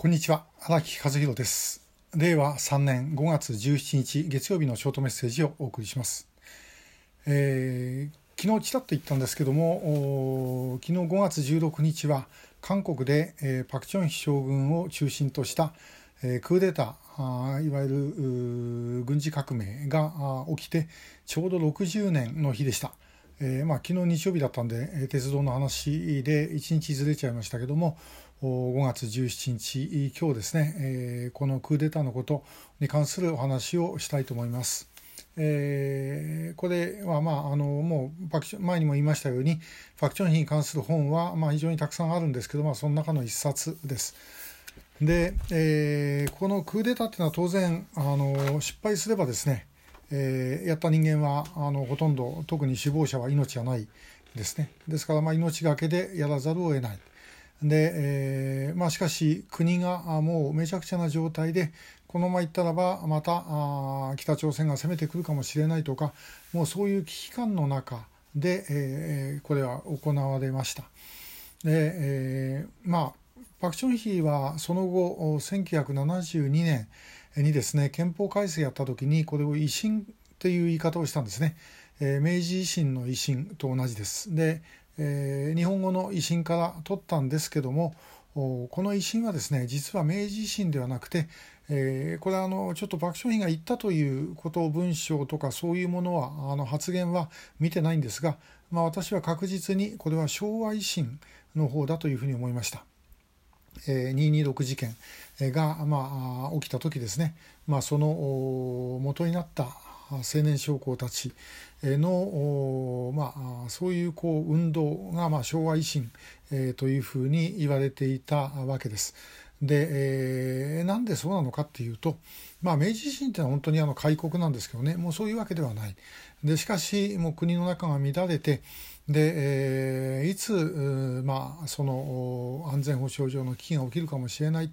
こんにちは。荒木和弘です。令和3年5月17日月曜日のショートメッセージをお送りします、えー、昨日ちらっと言ったんですけども昨日5月16日は韓国で、えー、パク・チョンヒ将軍を中心とした、えー、クーデターいわゆる軍事革命が起きてちょうど60年の日でした。えー、まあ、昨日日曜日だったんで、え鉄道の話で1日ずれちゃいましたけども5月17日今日ですね、えー、このクーデターのことに関するお話をしたいと思います。えー、これは、まあ、あのもうパク前にも言いましたようにファクチョン費に関する本は、まあ、非常にたくさんあるんですけど、まあ、その中の一冊です。で、えー、このクーデターっていうのは当然あの失敗すればですねえー、やった人間はあのほとんど特に死亡者は命はないですねですからまあ命がけでやらざるを得ないで、えーまあ、しかし国がもうめちゃくちゃな状態でこのままいったらばまたあ北朝鮮が攻めてくるかもしれないとかもうそういう危機感の中で、えー、これは行われました。でえー、まあパク・チョンヒはその後1972年にですね憲法改正やった時にこれを維新という言い方をしたんですね、えー、明治維新の維新と同じですで、えー、日本語の維新から取ったんですけどもこの維新はですね実は明治維新ではなくて、えー、これはあのちょっと爆笑品が言ったということを文章とかそういうものはあの発言は見てないんですが、まあ、私は確実にこれは昭和維新の方だというふうに思いました。え226事件が、まあ、起きた時ですね、まあ、その元になった青年将校たちの、まあ、そういうこう運動が、まあ、昭和維新、というふうに言われていたわけです。で、えー、なんでそうなのかっていうと、まあ、明治維新っていうのは本当にあの開国なんですけどねもうそういうわけではない。でしかしもう国の中が乱れてで、えー、いつ、まあ、その安全保障上の危機が起きるかもしれない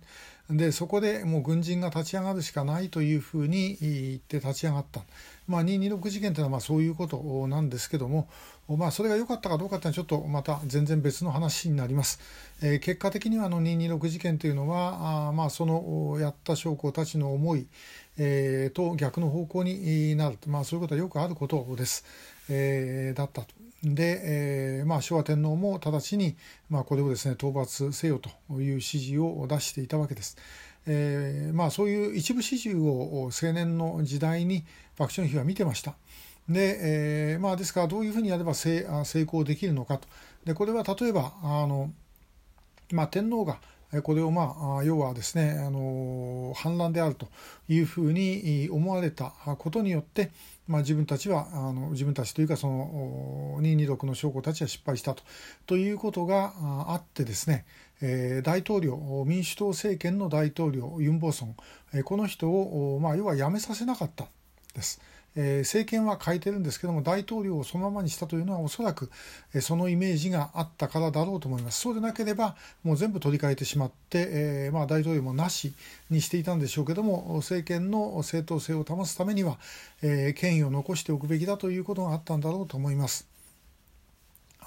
でそこでもう軍人が立ち上がるしかないというふうに言って立ち上がった、まあ、226事件というのはまあそういうことなんですけども、まあ、それが良かったかどうかというのはちょっとまた全然別の話になります。えー、結果的にはあの226事件というのはあまあそのやった将校たちの思い、えー、と逆の方向になる、まあ、そういうことはよくあることです、えー、だったと。で、えーまあ、昭和天皇も直ちに、まあ、これをですね討伐せよという指示を出していたわけです。えーまあ、そういう一部始終を青年の時代に爆笑費は見てました。で,、えーまあ、ですからどういうふうにやれば成成功できるのかと。でこれは例えばあの、まあ、天皇がこれをまあ要はですねあの反乱であるというふうに思われたことによって、まあ、自分たちはあの自分たちというかその226の将校たちは失敗したとということがあってですね、え、大統領民主党政権の大統領ユン・ボソンこの人を、まあ、要は辞めさせなかったです。え、政権は変えてるんですけども大統領をそのままにしたというのはおそらく、え、そのイメージがあったからだろうと思いますそうでなければもう全部取り替えてしまって、え、まあ、大統領もなしにしていたんでしょうけども政権の正当性を保つためには、え権威を残しておくべきだということがあったんだろうと思います。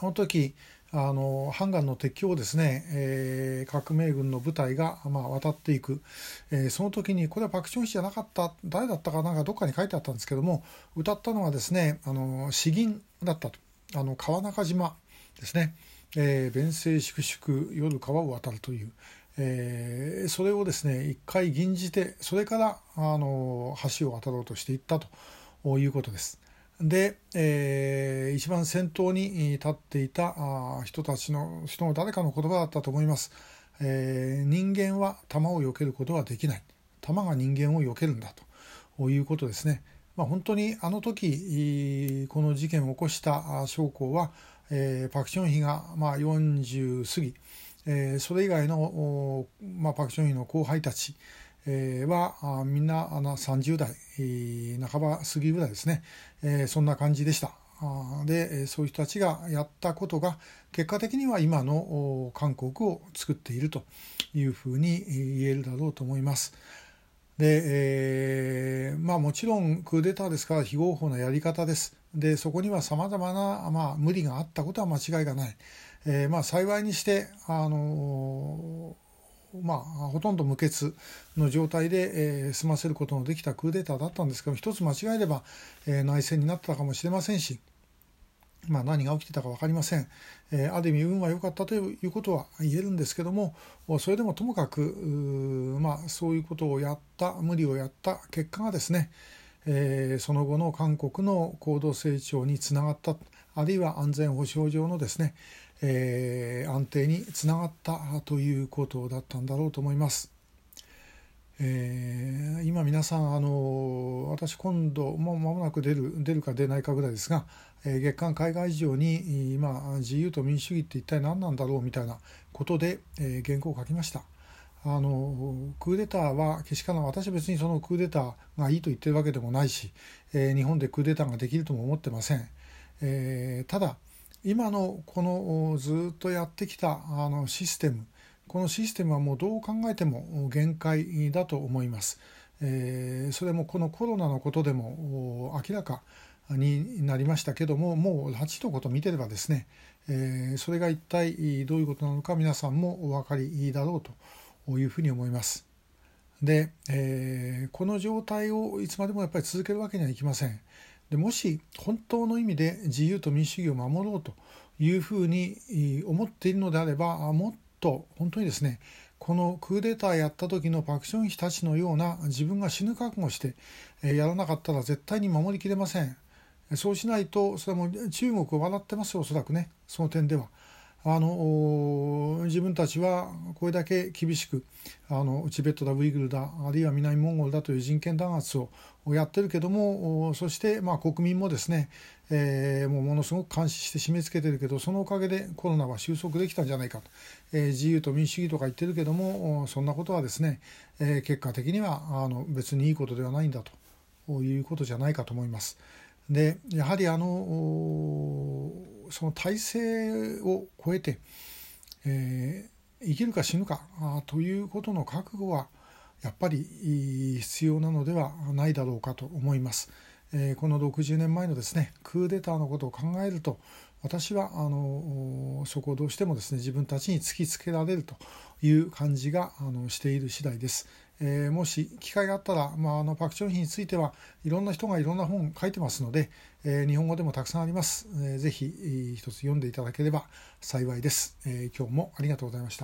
あの時あのハンガンの鉄橋をですね、えー、革命軍の部隊が、まあ、渡っていく、えー、その時にこれはパク・チョンヒじゃなかった誰だったかなんかどっかに書いてあったんですけども歌ったのはですねあの詩吟だったと。あの川中島ですね「えー、弁声粛々夜川を渡る」という、えー、それをですね一回吟じてそれからあの橋を渡ろうとしていったということです。で、えー、一番先頭に立っていた人たちの人の誰かの言葉だったと思います。えー、人間は弾を避けることはできない。弾が人間を避けるんだということですね。まあ、本当にあの時この事件を起こした将校は、えー、パク・チョンヒが、まあ、40過ぎ、えー、それ以外の、まあ、パク・チョンヒの後輩たち、はみんなあの30代、半ば過ぎぐらいですね、そんな感じでした。でそういう人たちがやったことが結果的には今の韓国を作っているというふうに言えるだろうと思います。で、えー、まあもちろんクーデターですから非合法なやり方です。でそこにはさまざまな、まあ、無理があったことは間違いがない。えー、まあ幸いにしてあのまあ、ほとんど無血の状態で、えー、済ませることのできたクーデターだったんですけど一つ間違えれば、えー、内戦になったかもしれませんし、まあ、何が起きてたか分かりません、えー、ある意味運は良かったということは言えるんですけどもそれでもともかくまあ、そういうことをやった無理をやった結果がですね、えー、その後の韓国の高度成長につながったあるいは安全保障上のですね、えー、安定につながったということだったんだろうと思います。えー、今皆さんあの私今度もう間もなく出る出るか出ないかぐらいですが、えー、月刊海外事情に今自由と民主主義って一体何なんだろうみたいなことで、えー、原稿を書きました。あのクーデターはけしからん私は別にそのクーデターがいいと言ってるわけでもないし、えー、日本でクーデターができるとも思ってません。えー、ただ今のこのずっとやってきたあのシステムこのシステムはもうどう考えても限界だと思います。えー、それもこのコロナのことでも明らかになりましたけどももう8のこと見てればですね、えー、それが一体どういうことなのか皆さんもお分かりだろうというふうに思います。で、えー、この状態をいつまでもやっぱり続けるわけにはいきません。でもし本当の意味で自由と民主主義を守ろうというふうに思っているのであればもっと本当にですねこのクーデターやった時のパク・チョンヒたちのような自分が死ぬ覚悟してやらなかったら絶対に守りきれませんそうしないとそれも中国を笑ってますよおそらくねその点では。あの自分たちはこれだけ厳しくあのチベットだウイグルだあるいは南モンゴルだという人権弾圧をやってるけどもそしてまあ国民もですね、えー、もうものすごく監視して締め付けてるけどそのおかげでコロナは収束できたんじゃないかと、えー、自由と民主主義とか言ってるけどもそんなことはですね、えー、結果的にはあの別にいいことではないんだということじゃないかと思います。でやはりあのその体制を超えて、えー、生きるか死ぬかということの覚悟はやっぱり必要なのではないだろうかと思います。えー、この60年前のですねクーデターのことを考えると私はあのそこをどうしてもですね自分たちに突きつけられるという感じがあのしている次第です。えー、もし機会があったら、まあ、あのパク・チョンヒについてはいろんな人がいろんな本を書いてますので、えー、日本語でもたくさんあります。えー、ぜひ一つ読んでいただければ幸いです、えー。今日もありがとうございました。